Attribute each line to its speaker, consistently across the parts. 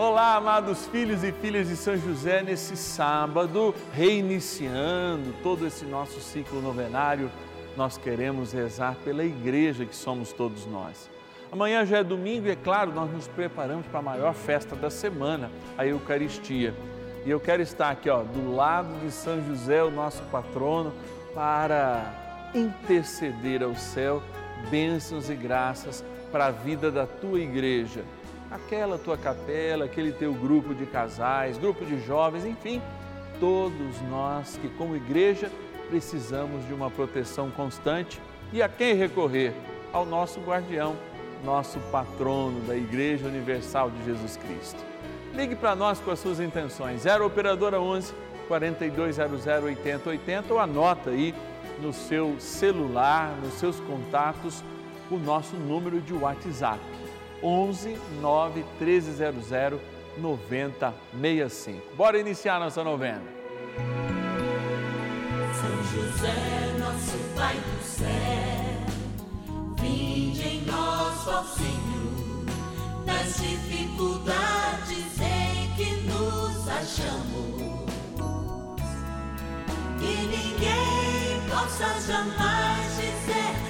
Speaker 1: Olá, amados filhos e filhas de São José, nesse sábado, reiniciando todo esse nosso ciclo novenário, nós queremos rezar pela igreja que somos todos nós. Amanhã já é domingo e, é claro, nós nos preparamos para a maior festa da semana, a Eucaristia. E eu quero estar aqui, ó, do lado de São José, o nosso patrono, para interceder ao céu bênçãos e graças para a vida da tua igreja aquela tua capela, aquele teu grupo de casais, grupo de jovens, enfim, todos nós que, como igreja, precisamos de uma proteção constante e a quem recorrer? Ao nosso guardião, nosso patrono da Igreja Universal de Jesus Cristo. Ligue para nós com as suas intenções, 0 Operadora 11 4200 8080 ou anota aí no seu celular, nos seus contatos, o nosso número de WhatsApp 11 9 1300 9065. Bora iniciar nossa novena.
Speaker 2: São José, nosso Pai do céu, vinde em nós, ó Senhor, nas dificuldades em que nos achamos. Que ninguém possa jamais dizer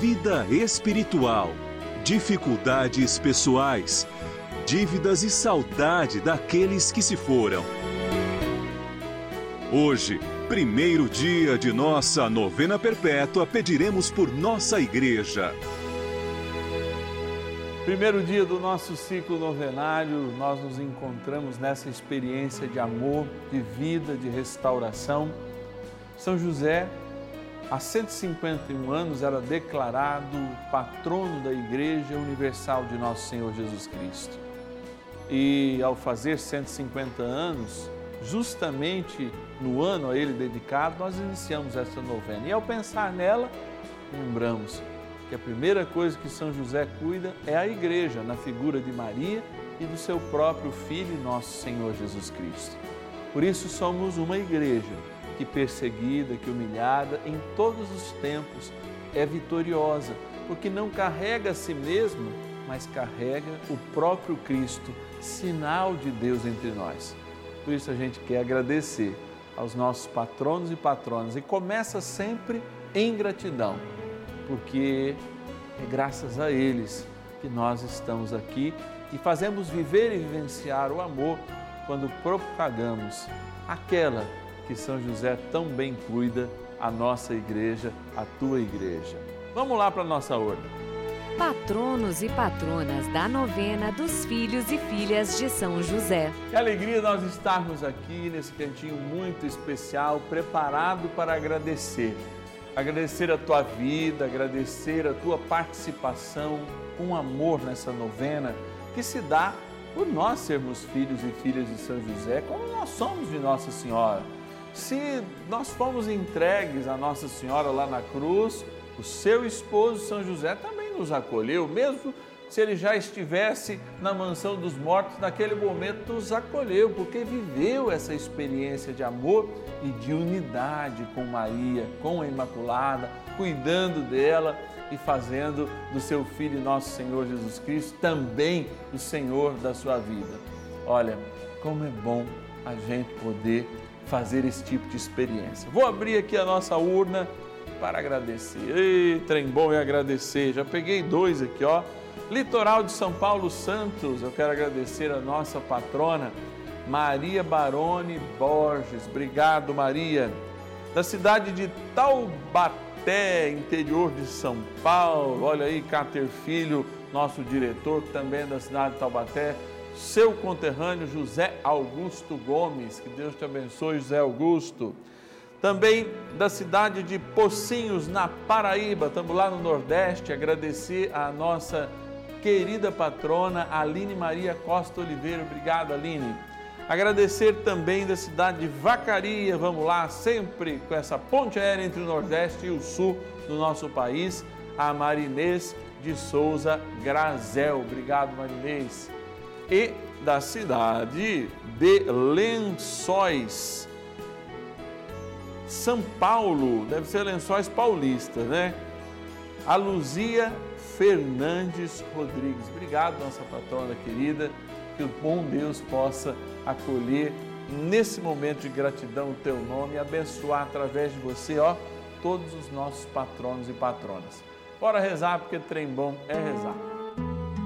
Speaker 3: vida espiritual, dificuldades pessoais dívidas e saudade daqueles que se foram. Hoje, primeiro dia de nossa novena perpétua, pediremos por nossa igreja.
Speaker 1: Primeiro dia do nosso ciclo novenário, nós nos encontramos nessa experiência de amor, de vida, de restauração. São José, há 151 anos, era declarado patrono da Igreja Universal de Nosso Senhor Jesus Cristo e ao fazer 150 anos, justamente no ano a ele dedicado, nós iniciamos essa novena. E ao pensar nela, lembramos que a primeira coisa que São José cuida é a igreja, na figura de Maria e do seu próprio Filho, nosso Senhor Jesus Cristo. Por isso somos uma igreja que perseguida, que humilhada, em todos os tempos é vitoriosa, porque não carrega a si mesma, mas carrega o próprio Cristo sinal de Deus entre nós. Por isso a gente quer agradecer aos nossos patronos e patronas e começa sempre em gratidão, porque é graças a eles que nós estamos aqui e fazemos viver e vivenciar o amor quando propagamos aquela que São José tão bem cuida, a nossa igreja, a tua igreja. Vamos lá para a nossa ordem
Speaker 4: patronos e patronas da novena dos filhos e filhas de São José.
Speaker 1: Que alegria nós estarmos aqui nesse cantinho muito especial, preparado para agradecer. Agradecer a tua vida, agradecer a tua participação com amor nessa novena que se dá por nós sermos filhos e filhas de São José, como nós somos de Nossa Senhora. Se nós fomos entregues a Nossa Senhora lá na cruz, o seu esposo São José também nos acolheu, mesmo se ele já estivesse na mansão dos mortos, naquele momento nos acolheu, porque viveu essa experiência de amor e de unidade com Maria, com a Imaculada, cuidando dela e fazendo do seu Filho, nosso Senhor Jesus Cristo, também o Senhor da sua vida. Olha, como é bom a gente poder fazer esse tipo de experiência. Vou abrir aqui a nossa urna para agradecer. Ei, trem bom é agradecer. Já peguei dois aqui, ó. Litoral de São Paulo Santos, eu quero agradecer a nossa patrona, Maria Barone Borges. Obrigado, Maria. Da cidade de Taubaté, interior de São Paulo. Olha aí, Cáter Filho, nosso diretor, também da cidade de Taubaté. Seu conterrâneo José Augusto Gomes. Que Deus te abençoe, José Augusto. Também da cidade de Pocinhos, na Paraíba, estamos lá no Nordeste. Agradecer a nossa querida patrona Aline Maria Costa Oliveira. Obrigado, Aline. Agradecer também da cidade de Vacaria, vamos lá, sempre com essa ponte aérea entre o Nordeste e o Sul do nosso país, a Marinês de Souza Grazel. Obrigado, Marinês. E da cidade de Lençóis, São Paulo, deve ser Lençóis Paulista, né? A Luzia Fernandes Rodrigues. Obrigado, nossa patrona querida. Que o bom Deus possa acolher nesse momento de gratidão o teu nome e abençoar através de você, ó, todos os nossos patronos e patronas. Bora rezar, porque trem bom é rezar.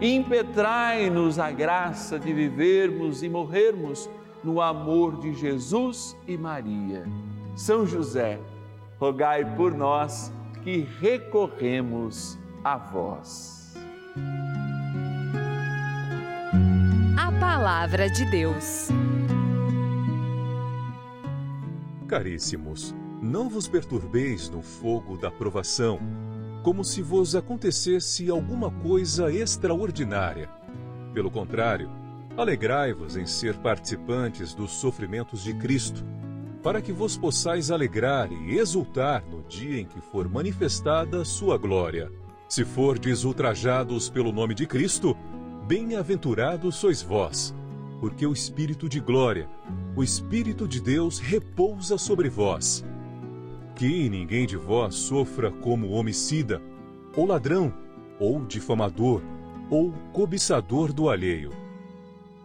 Speaker 1: impetrai-nos a graça de vivermos e morrermos no amor de Jesus e Maria. São José, rogai por nós que recorremos a vós.
Speaker 4: A Palavra de Deus.
Speaker 3: Caríssimos, não vos perturbeis no fogo da provação, como se vos acontecesse alguma coisa extraordinária. Pelo contrário, alegrai-vos em ser participantes dos sofrimentos de Cristo, para que vos possais alegrar e exultar no dia em que for manifestada sua glória. Se fordes ultrajados pelo nome de Cristo, bem-aventurados sois vós, porque o Espírito de glória, o Espírito de Deus repousa sobre vós que ninguém de vós sofra como homicida, ou ladrão, ou difamador, ou cobiçador do alheio.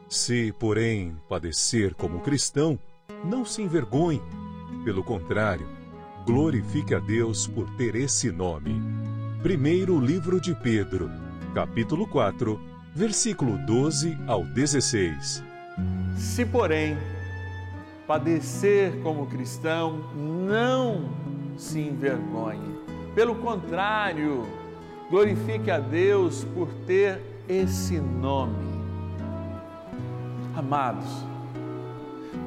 Speaker 3: Se, porém, padecer como cristão, não se envergonhe. Pelo contrário, glorifique a Deus por ter esse nome. Primeiro livro de Pedro, capítulo 4, versículo 12 ao 16.
Speaker 1: Se, porém, padecer como cristão, não se envergonhe. Pelo contrário, glorifique a Deus por ter esse nome. Amados,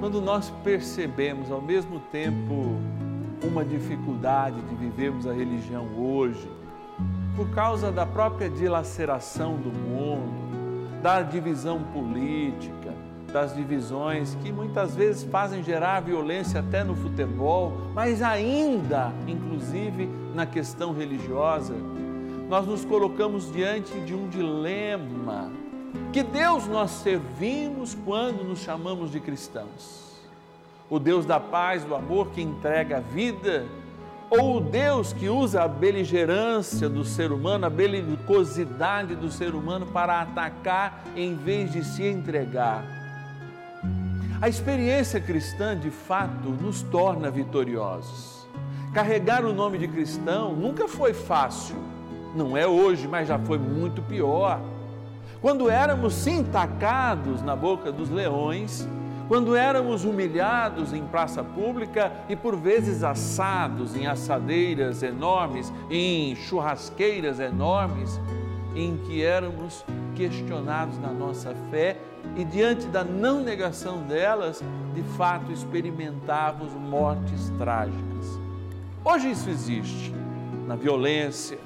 Speaker 1: quando nós percebemos ao mesmo tempo uma dificuldade de vivermos a religião hoje, por causa da própria dilaceração do mundo, da divisão política, das divisões que muitas vezes fazem gerar violência até no futebol, mas ainda, inclusive, na questão religiosa, nós nos colocamos diante de um dilema. Que Deus nós servimos quando nos chamamos de cristãos? O Deus da paz, do amor que entrega a vida ou o Deus que usa a beligerância do ser humano, a belicosidade do ser humano para atacar em vez de se entregar. A experiência cristã, de fato, nos torna vitoriosos. Carregar o nome de cristão nunca foi fácil. Não é hoje, mas já foi muito pior. Quando éramos sim tacados na boca dos leões, quando éramos humilhados em praça pública e por vezes assados em assadeiras enormes, em churrasqueiras enormes, em que éramos questionados na nossa fé e diante da não negação delas, de fato experimentávamos mortes trágicas. Hoje isso existe na violência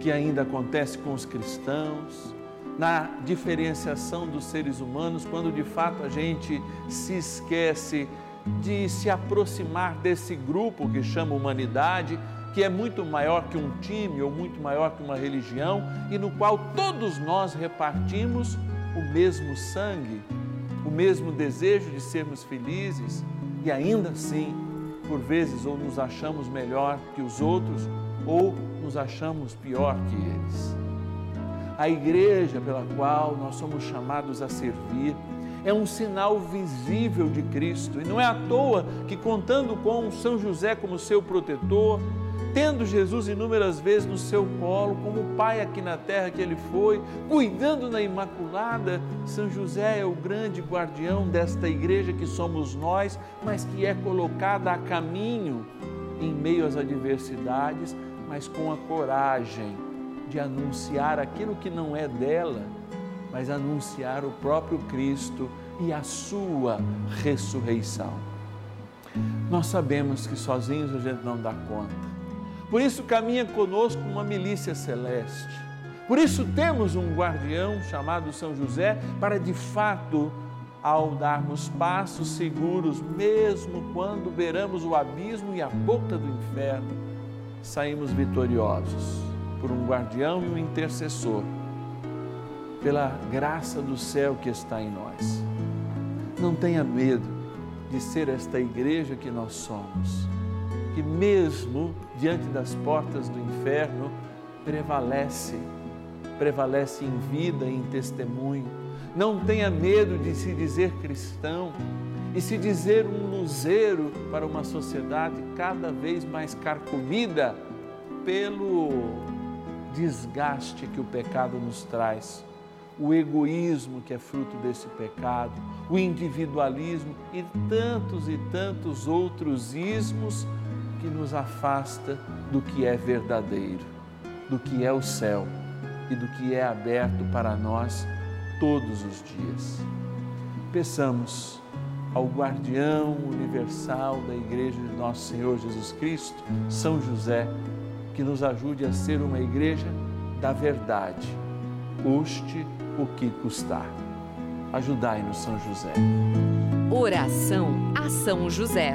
Speaker 1: que ainda acontece com os cristãos, na diferenciação dos seres humanos, quando de fato a gente se esquece de se aproximar desse grupo que chama humanidade, que é muito maior que um time ou muito maior que uma religião e no qual todos nós repartimos o mesmo sangue, o mesmo desejo de sermos felizes e ainda assim, por vezes, ou nos achamos melhor que os outros ou nos achamos pior que eles. A igreja pela qual nós somos chamados a servir é um sinal visível de Cristo e não é à toa que, contando com São José como seu protetor, tendo Jesus inúmeras vezes no seu colo, como pai aqui na terra que ele foi, cuidando na Imaculada, São José é o grande guardião desta igreja que somos nós, mas que é colocada a caminho em meio às adversidades, mas com a coragem de anunciar aquilo que não é dela, mas anunciar o próprio Cristo e a sua ressurreição. Nós sabemos que sozinhos a gente não dá conta. Por isso caminha conosco uma milícia celeste. Por isso temos um guardião chamado São José para de fato ao darmos passos seguros, mesmo quando beiramos o abismo e a boca do inferno, saímos vitoriosos por um guardião e um intercessor, pela graça do céu que está em nós. Não tenha medo de ser esta igreja que nós somos, que mesmo diante das portas do inferno prevalece, prevalece em vida e em testemunho. Não tenha medo de se dizer cristão e se dizer um luzeiro para uma sociedade cada vez mais carcomida pelo desgaste que o pecado nos traz, o egoísmo que é fruto desse pecado, o individualismo e tantos e tantos outros ismos que nos afasta do que é verdadeiro, do que é o céu e do que é aberto para nós todos os dias. Peçamos ao guardião universal da Igreja de Nosso Senhor Jesus Cristo, São José, que nos ajude a ser uma igreja da verdade, custe o que custar. Ajudai-nos, São José.
Speaker 4: Oração a São José.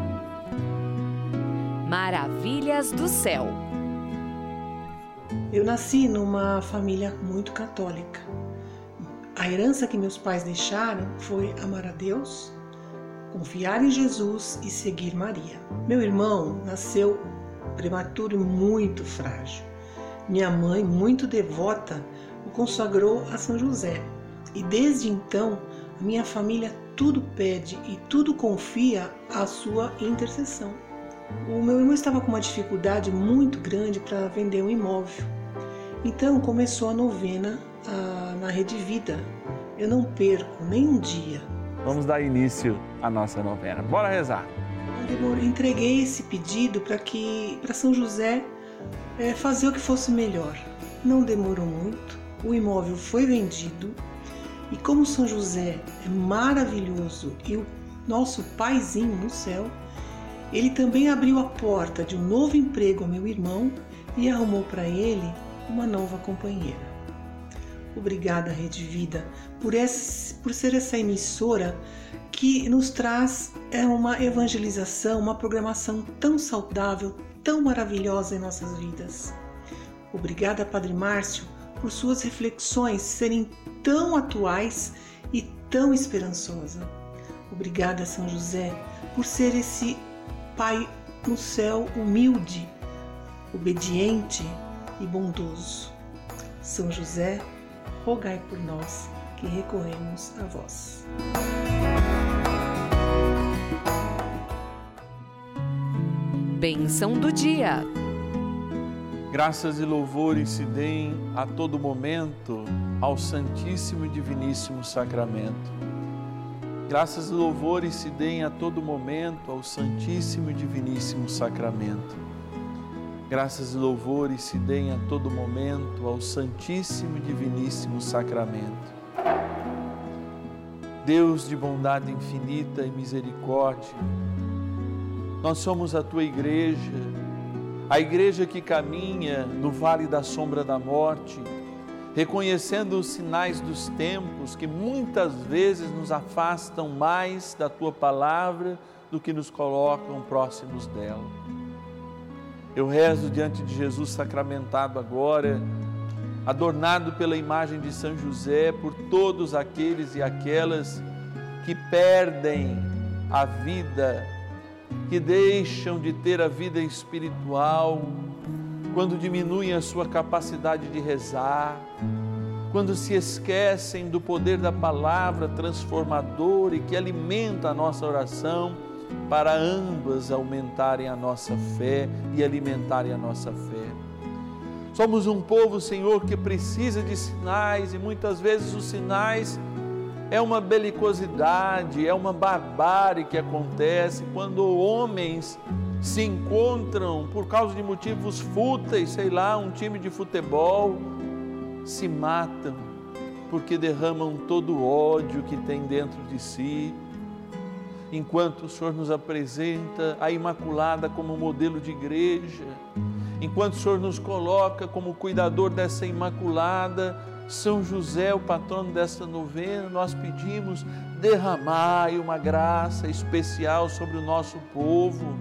Speaker 4: Maravilhas do céu.
Speaker 5: Eu nasci numa família muito católica. A herança que meus pais deixaram foi amar a Deus confiar em Jesus e seguir Maria. Meu irmão nasceu prematuro e muito frágil. Minha mãe, muito devota, o consagrou a São José. E desde então, a minha família tudo pede e tudo confia à sua intercessão. O meu irmão estava com uma dificuldade muito grande para vender um imóvel. Então começou a novena a, na Rede Vida. Eu não perco nem um dia
Speaker 1: Vamos dar início à nossa novena. Bora rezar.
Speaker 5: Eu entreguei esse pedido para que para São José é, fazer o que fosse melhor. Não demorou muito. O imóvel foi vendido e como São José é maravilhoso e o nosso paizinho no céu, ele também abriu a porta de um novo emprego ao meu irmão e arrumou para ele uma nova companheira. Obrigada, Rede Vida, por, esse, por ser essa emissora que nos traz é uma evangelização, uma programação tão saudável, tão maravilhosa em nossas vidas. Obrigada, Padre Márcio, por suas reflexões serem tão atuais e tão esperançosa. Obrigada, São José, por ser esse Pai no céu humilde, obediente e bondoso. São José, rogai por nós que recorremos a vós.
Speaker 4: Bênção do dia.
Speaker 1: Graças e louvores se deem a todo momento ao Santíssimo e Diviníssimo Sacramento. Graças e louvores se deem a todo momento ao Santíssimo e Diviníssimo Sacramento Graças e louvores se deem a todo momento ao Santíssimo e Diviníssimo Sacramento. Deus de bondade infinita e misericórdia, nós somos a tua igreja, a igreja que caminha no vale da sombra da morte, reconhecendo os sinais dos tempos que muitas vezes nos afastam mais da tua palavra do que nos colocam próximos dela. Eu rezo diante de Jesus sacramentado agora, adornado pela imagem de São José, por todos aqueles e aquelas que perdem a vida, que deixam de ter a vida espiritual, quando diminuem a sua capacidade de rezar, quando se esquecem do poder da palavra transformadora e que alimenta a nossa oração para ambas aumentarem a nossa fé e alimentarem a nossa fé. Somos um povo, Senhor, que precisa de sinais e muitas vezes os sinais é uma belicosidade, é uma barbárie que acontece quando homens se encontram por causa de motivos fúteis, sei lá, um time de futebol, se matam porque derramam todo o ódio que tem dentro de si. Enquanto o Senhor nos apresenta a Imaculada como modelo de igreja, enquanto o Senhor nos coloca como cuidador dessa Imaculada, São José, o patrono desta novena, nós pedimos, derramai uma graça especial sobre o nosso povo,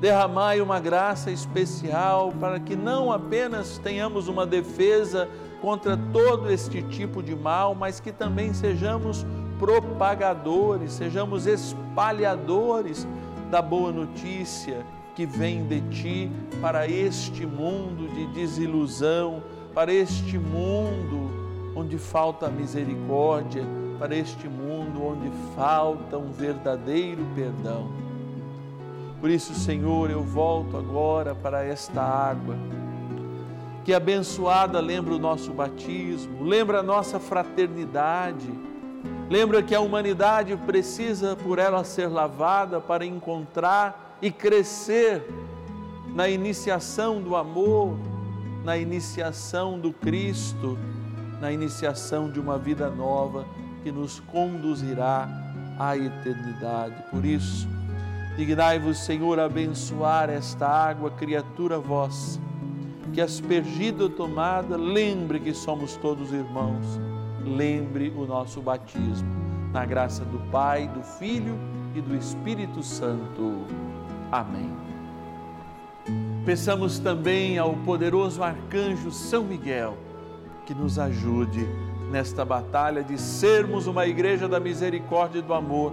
Speaker 1: derramai uma graça especial para que não apenas tenhamos uma defesa contra todo este tipo de mal, mas que também sejamos propagadores, sejamos espalhadores da boa notícia que vem de ti para este mundo de desilusão, para este mundo onde falta misericórdia, para este mundo onde falta um verdadeiro perdão. Por isso, Senhor, eu volto agora para esta água. Que abençoada lembra o nosso batismo, lembra a nossa fraternidade, lembra que a humanidade precisa por ela ser lavada para encontrar e crescer na iniciação do amor, na iniciação do Cristo, na iniciação de uma vida nova que nos conduzirá à eternidade. Por isso, dignai-vos, Senhor, abençoar esta água, criatura vossa, que aspergida ou tomada, lembre que somos todos irmãos, lembre o nosso batismo, na graça do Pai, do Filho e do Espírito Santo. Amém. Peçamos também ao poderoso arcanjo São Miguel que nos ajude nesta batalha de sermos uma igreja da misericórdia e do amor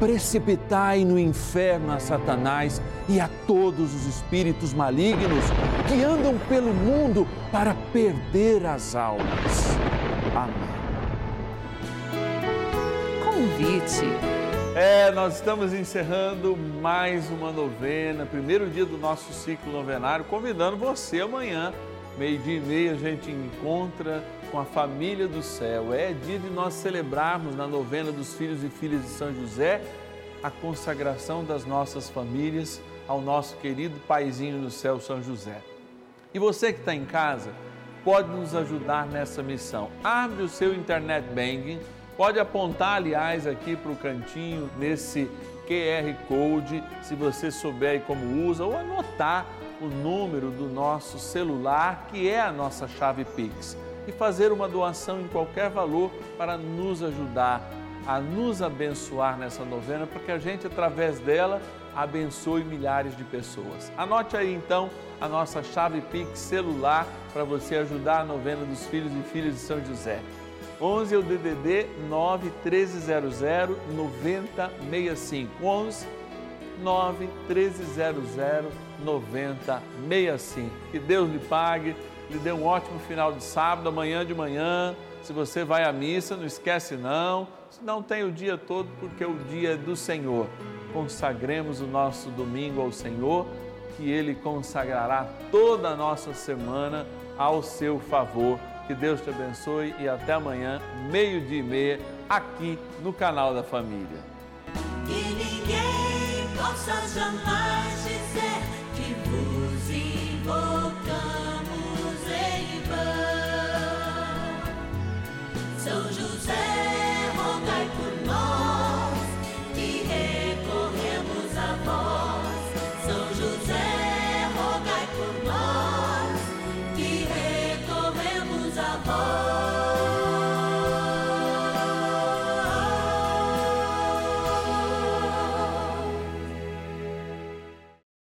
Speaker 1: precipitai no inferno a Satanás e a todos os espíritos malignos que andam pelo mundo para perder as almas. Amém.
Speaker 4: Convite.
Speaker 1: É, nós estamos encerrando mais uma novena, primeiro dia do nosso ciclo novenário, convidando você amanhã, meio-dia e meia, a gente encontra com a família do céu. É dia de nós celebrarmos na novena dos filhos e filhas de São José a consagração das nossas famílias ao nosso querido paizinho do céu, São José. E você que está em casa, pode nos ajudar nessa missão. Abre o seu internet banking Pode apontar, aliás, aqui para o cantinho, nesse QR Code, se você souber como usa, ou anotar o número do nosso celular, que é a nossa chave Pix, e fazer uma doação em qualquer valor para nos ajudar a nos abençoar nessa novena, porque a gente, através dela, abençoe milhares de pessoas. Anote aí então a nossa chave Pix celular para você ajudar a novena dos filhos e filhas de São José. 11 é o DDD 9 1300 9065. 11 9 1300 9065. Que Deus lhe pague, lhe dê um ótimo final de sábado, amanhã de manhã. Se você vai à missa, não esquece não. Se não tem o dia todo, porque o dia é do Senhor. Consagremos o nosso domingo ao Senhor, que Ele consagrará toda a nossa semana ao seu favor que Deus te abençoe e até amanhã, meio-dia e meia, aqui no canal da Família.